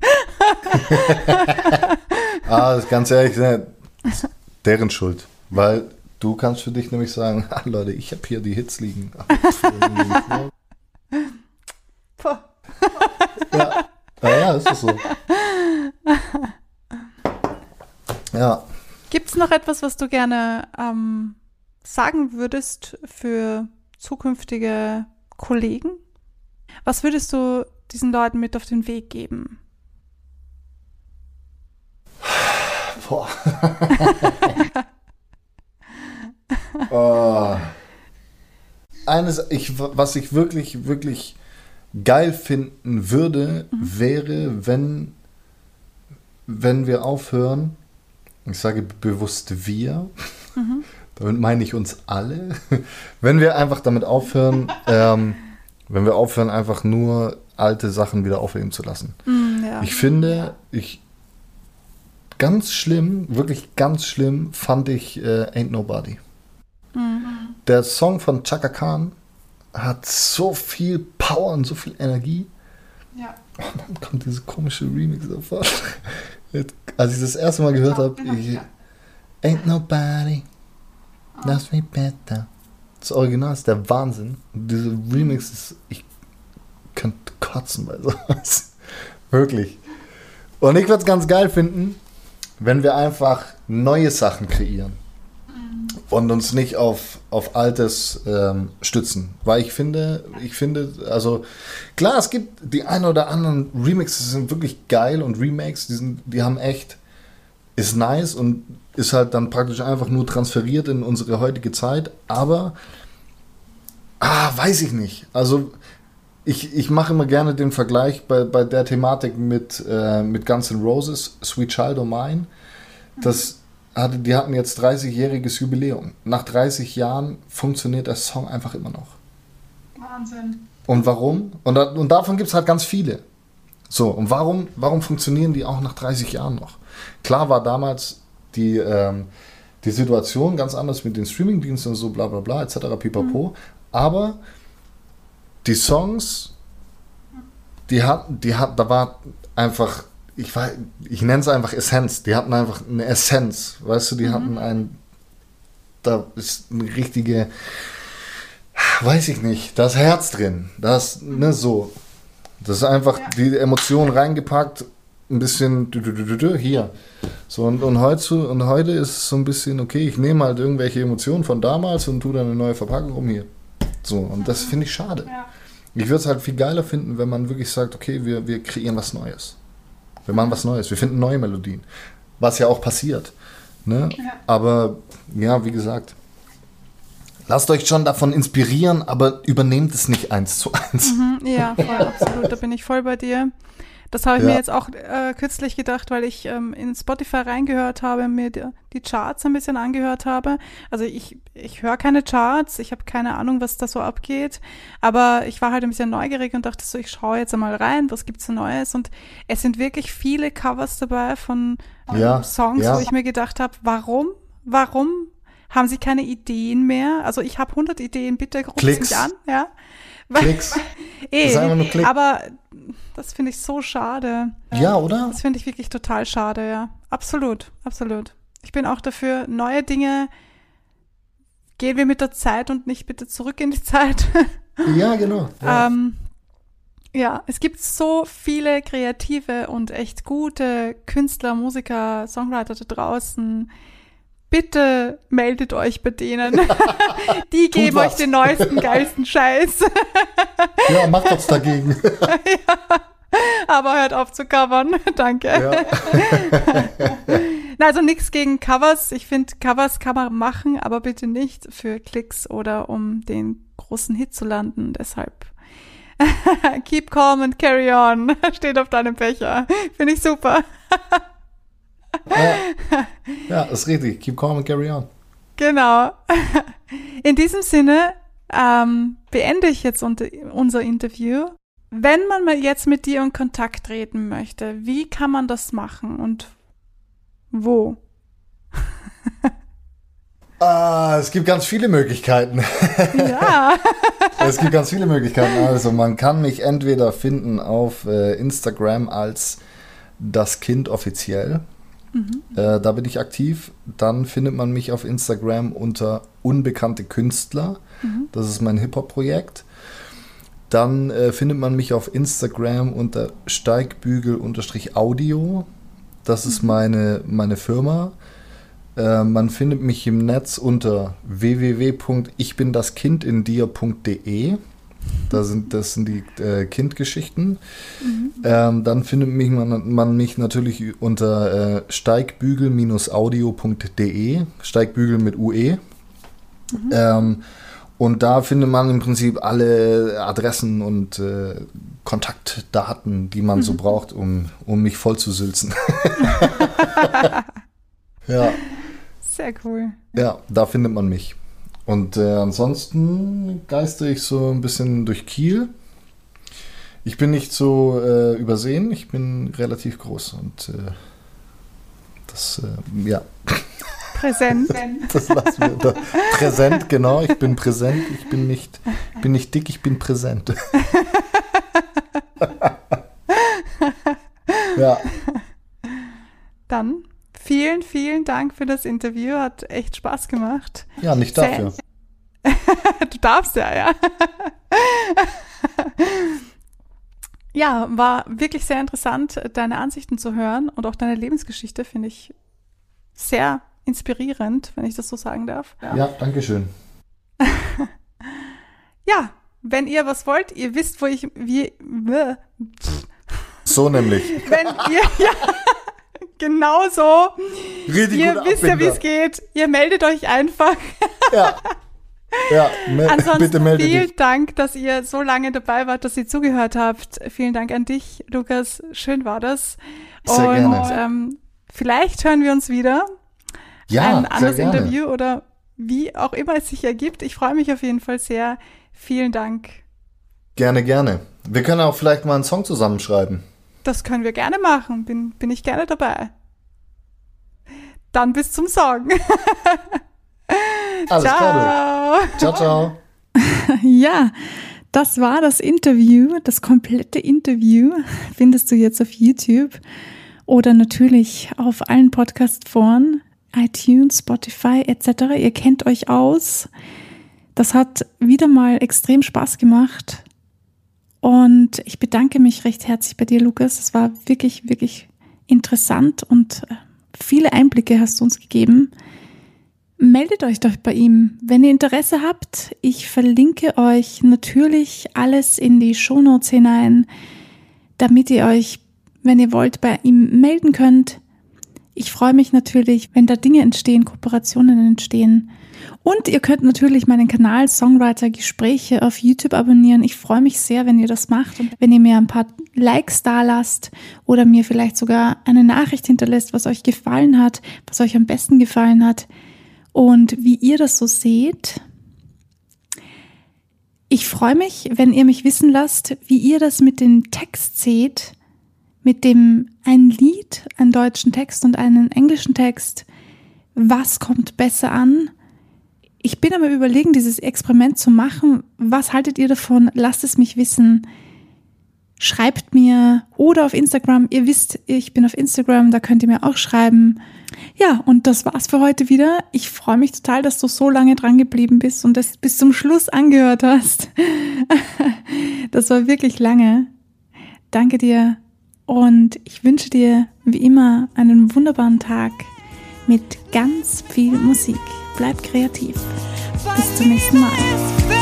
ah, das ist ganz ehrlich, deren Schuld. Weil du kannst für dich nämlich sagen, ah, Leute, ich habe hier die Hits liegen. ja. Naja, ist das so. Ja. Gibt es noch etwas, was du gerne ähm, sagen würdest für zukünftige Kollegen? Was würdest du diesen Leuten mit auf den Weg geben? Boah. oh. Eines, ich, was ich wirklich, wirklich geil finden würde, mhm. wäre, wenn, wenn wir aufhören, ich sage bewusst wir, mhm. damit meine ich uns alle, wenn wir einfach damit aufhören, ähm, wenn wir aufhören, einfach nur alte Sachen wieder aufleben zu lassen. Mhm, ja. Ich finde, ich ganz schlimm, wirklich ganz schlimm, fand ich äh, Ain't Nobody. Mhm. Der Song von Chaka Khan hat so viel Power und so viel Energie. Ja. Und oh, dann kommt diese komische Remix davon. Als ich das erste Mal gehört habe, genau, Ain't nobody loves me better. Das Original ist der Wahnsinn. Diese Remix ist, ich könnte kotzen bei sowas. Wirklich. Und ich würde es ganz geil finden, wenn wir einfach neue Sachen kreieren und uns nicht auf, auf Altes ähm, stützen. Weil ich finde, ich finde, also klar, es gibt die ein oder anderen Remixes, sind wirklich geil und Remakes, die, sind, die haben echt, ist nice und ist halt dann praktisch einfach nur transferiert in unsere heutige Zeit, aber ah, weiß ich nicht. Also ich, ich mache immer gerne den Vergleich bei, bei der Thematik mit, äh, mit Guns N' Roses, Sweet Child O' Mine. Das, hatte, die hatten jetzt 30-jähriges Jubiläum. Nach 30 Jahren funktioniert der Song einfach immer noch. Wahnsinn. Und warum? Und, und davon gibt es halt ganz viele. So, und warum, warum funktionieren die auch nach 30 Jahren noch? Klar war damals die, ähm, die Situation ganz anders mit den Streamingdiensten und so, bla bla bla, etc. pipapo. Mhm. Aber die Songs, die hatten, die hat, da war einfach ich, ich nenne es einfach Essenz. Die hatten einfach eine Essenz, weißt du, die mhm. hatten ein, da ist eine richtige, weiß ich nicht, das Herz drin, das, ne, so. Das ist einfach ja. die Emotionen reingepackt, ein bisschen hier. So, und, und, heute, und heute ist es so ein bisschen, okay, ich nehme halt irgendwelche Emotionen von damals und tue dann eine neue Verpackung rum hier. So, und das finde ich schade. Ja. Ich würde es halt viel geiler finden, wenn man wirklich sagt, okay, wir, wir kreieren was Neues. Wir machen was Neues. Wir finden neue Melodien. Was ja auch passiert. Ne? Ja. Aber ja, wie gesagt, lasst euch schon davon inspirieren, aber übernehmt es nicht eins zu eins. Mhm, ja, voll, absolut. Da bin ich voll bei dir. Das habe ich ja. mir jetzt auch äh, kürzlich gedacht, weil ich ähm, in Spotify reingehört habe, mir die, die, Charts ein bisschen angehört habe. Also ich, ich höre keine Charts, ich habe keine Ahnung, was da so abgeht. Aber ich war halt ein bisschen neugierig und dachte so, ich schaue jetzt einmal rein, was gibt's so Neues? Und es sind wirklich viele Covers dabei von ja, Songs, ja. wo ich mir gedacht habe, warum? Warum haben sie keine Ideen mehr? Also ich habe 100 Ideen, bitte ruft mich an, ja. Klicks. nur Klick. Aber das finde ich so schade. Ja, oder? Das finde ich wirklich total schade, ja. Absolut, absolut. Ich bin auch dafür, neue Dinge gehen wir mit der Zeit und nicht bitte zurück in die Zeit. Ja, genau. Ja. ähm, ja, es gibt so viele kreative und echt gute Künstler, Musiker, Songwriter da draußen, bitte meldet euch bei denen. Die geben euch den neuesten, geilsten Scheiß. ja, macht was dagegen. ja, Aber hört auf zu covern. Danke. Ja. also nichts gegen Covers. Ich finde, Covers kann man machen, aber bitte nicht für Klicks oder um den großen Hit zu landen. Deshalb keep calm and carry on. Steht auf deinem Becher. Finde ich super. Ja, ja, ist richtig. Keep calm and carry on. Genau. In diesem Sinne ähm, beende ich jetzt unser Interview. Wenn man mal jetzt mit dir in Kontakt treten möchte, wie kann man das machen und wo? ah, es gibt ganz viele Möglichkeiten. Ja. es gibt ganz viele Möglichkeiten. Also man kann mich entweder finden auf äh, Instagram als das Kind offiziell. Mhm. Äh, da bin ich aktiv. Dann findet man mich auf Instagram unter unbekannte Künstler. Mhm. Das ist mein Hip-Hop-Projekt. Dann äh, findet man mich auf Instagram unter steigbügel-audio. Das ist mhm. meine, meine Firma. Äh, man findet mich im Netz unter www.ichbindaskindindir.de. Da sind, das sind die äh, Kindgeschichten. Mhm. Ähm, dann findet mich man, man mich natürlich unter äh, steigbügel-audio.de. Steigbügel mit UE. Mhm. Ähm, und da findet man im Prinzip alle Adressen und äh, Kontaktdaten, die man mhm. so braucht, um, um mich voll zu sülzen. ja. Sehr cool. Ja, da findet man mich. Und äh, ansonsten geiste ich so ein bisschen durch Kiel. Ich bin nicht so äh, übersehen, ich bin relativ groß und äh, das, äh, ja. Präsent. Das lassen wir da. Präsent, genau. Ich bin präsent. Ich bin nicht, bin nicht dick, ich bin präsent. ja. Dann vielen, vielen Dank für das Interview. Hat echt Spaß gemacht. Ja, nicht dafür. du darfst ja, ja. ja, war wirklich sehr interessant, deine Ansichten zu hören und auch deine Lebensgeschichte finde ich sehr inspirierend, wenn ich das so sagen darf. Ja, ja danke schön. ja, wenn ihr was wollt, ihr wisst, wo ich wie so nämlich. Wenn ihr ja genau so. Richtig ihr wisst Abbinder. ja, wie es geht. Ihr meldet euch einfach. Ja. Ja, me Ansonsten bitte melde vielen dich. Dank, dass ihr so lange dabei wart, dass ihr zugehört habt. Vielen Dank an dich, Lukas. Schön war das. Sehr Und gerne. Ähm, vielleicht hören wir uns wieder ja, ein anderes Interview oder wie auch immer es sich ergibt. Ich freue mich auf jeden Fall sehr. Vielen Dank. Gerne, gerne. Wir können auch vielleicht mal einen Song zusammenschreiben. Das können wir gerne machen. Bin, bin ich gerne dabei. Dann bis zum Song. Alles ciao. klar. Ciao, ciao. ja, das war das Interview. Das komplette Interview findest du jetzt auf YouTube oder natürlich auf allen Podcast-Foren iTunes, Spotify etc. Ihr kennt euch aus. Das hat wieder mal extrem Spaß gemacht. Und ich bedanke mich recht herzlich bei dir, Lukas. Es war wirklich, wirklich interessant und äh, viele Einblicke hast du uns gegeben. Meldet euch doch bei ihm, wenn ihr Interesse habt. Ich verlinke euch natürlich alles in die Shownotes hinein, damit ihr euch, wenn ihr wollt, bei ihm melden könnt. Ich freue mich natürlich, wenn da Dinge entstehen, Kooperationen entstehen. Und ihr könnt natürlich meinen Kanal Songwriter Gespräche auf YouTube abonnieren. Ich freue mich sehr, wenn ihr das macht und wenn ihr mir ein paar Likes da lasst oder mir vielleicht sogar eine Nachricht hinterlässt, was euch gefallen hat, was euch am besten gefallen hat und wie ihr das so seht. Ich freue mich, wenn ihr mich wissen lasst, wie ihr das mit dem Text seht mit dem ein Lied, einen deutschen Text und einen englischen Text, was kommt besser an? Ich bin aber überlegen, dieses Experiment zu machen. Was haltet ihr davon? Lasst es mich wissen. Schreibt mir oder auf Instagram. Ihr wisst, ich bin auf Instagram, da könnt ihr mir auch schreiben. Ja, und das war's für heute wieder. Ich freue mich total, dass du so lange dran geblieben bist und das bis zum Schluss angehört hast. Das war wirklich lange. Danke dir und ich wünsche dir wie immer einen wunderbaren Tag mit ganz viel Musik. Bleib kreativ. Bis zum nächsten Mal.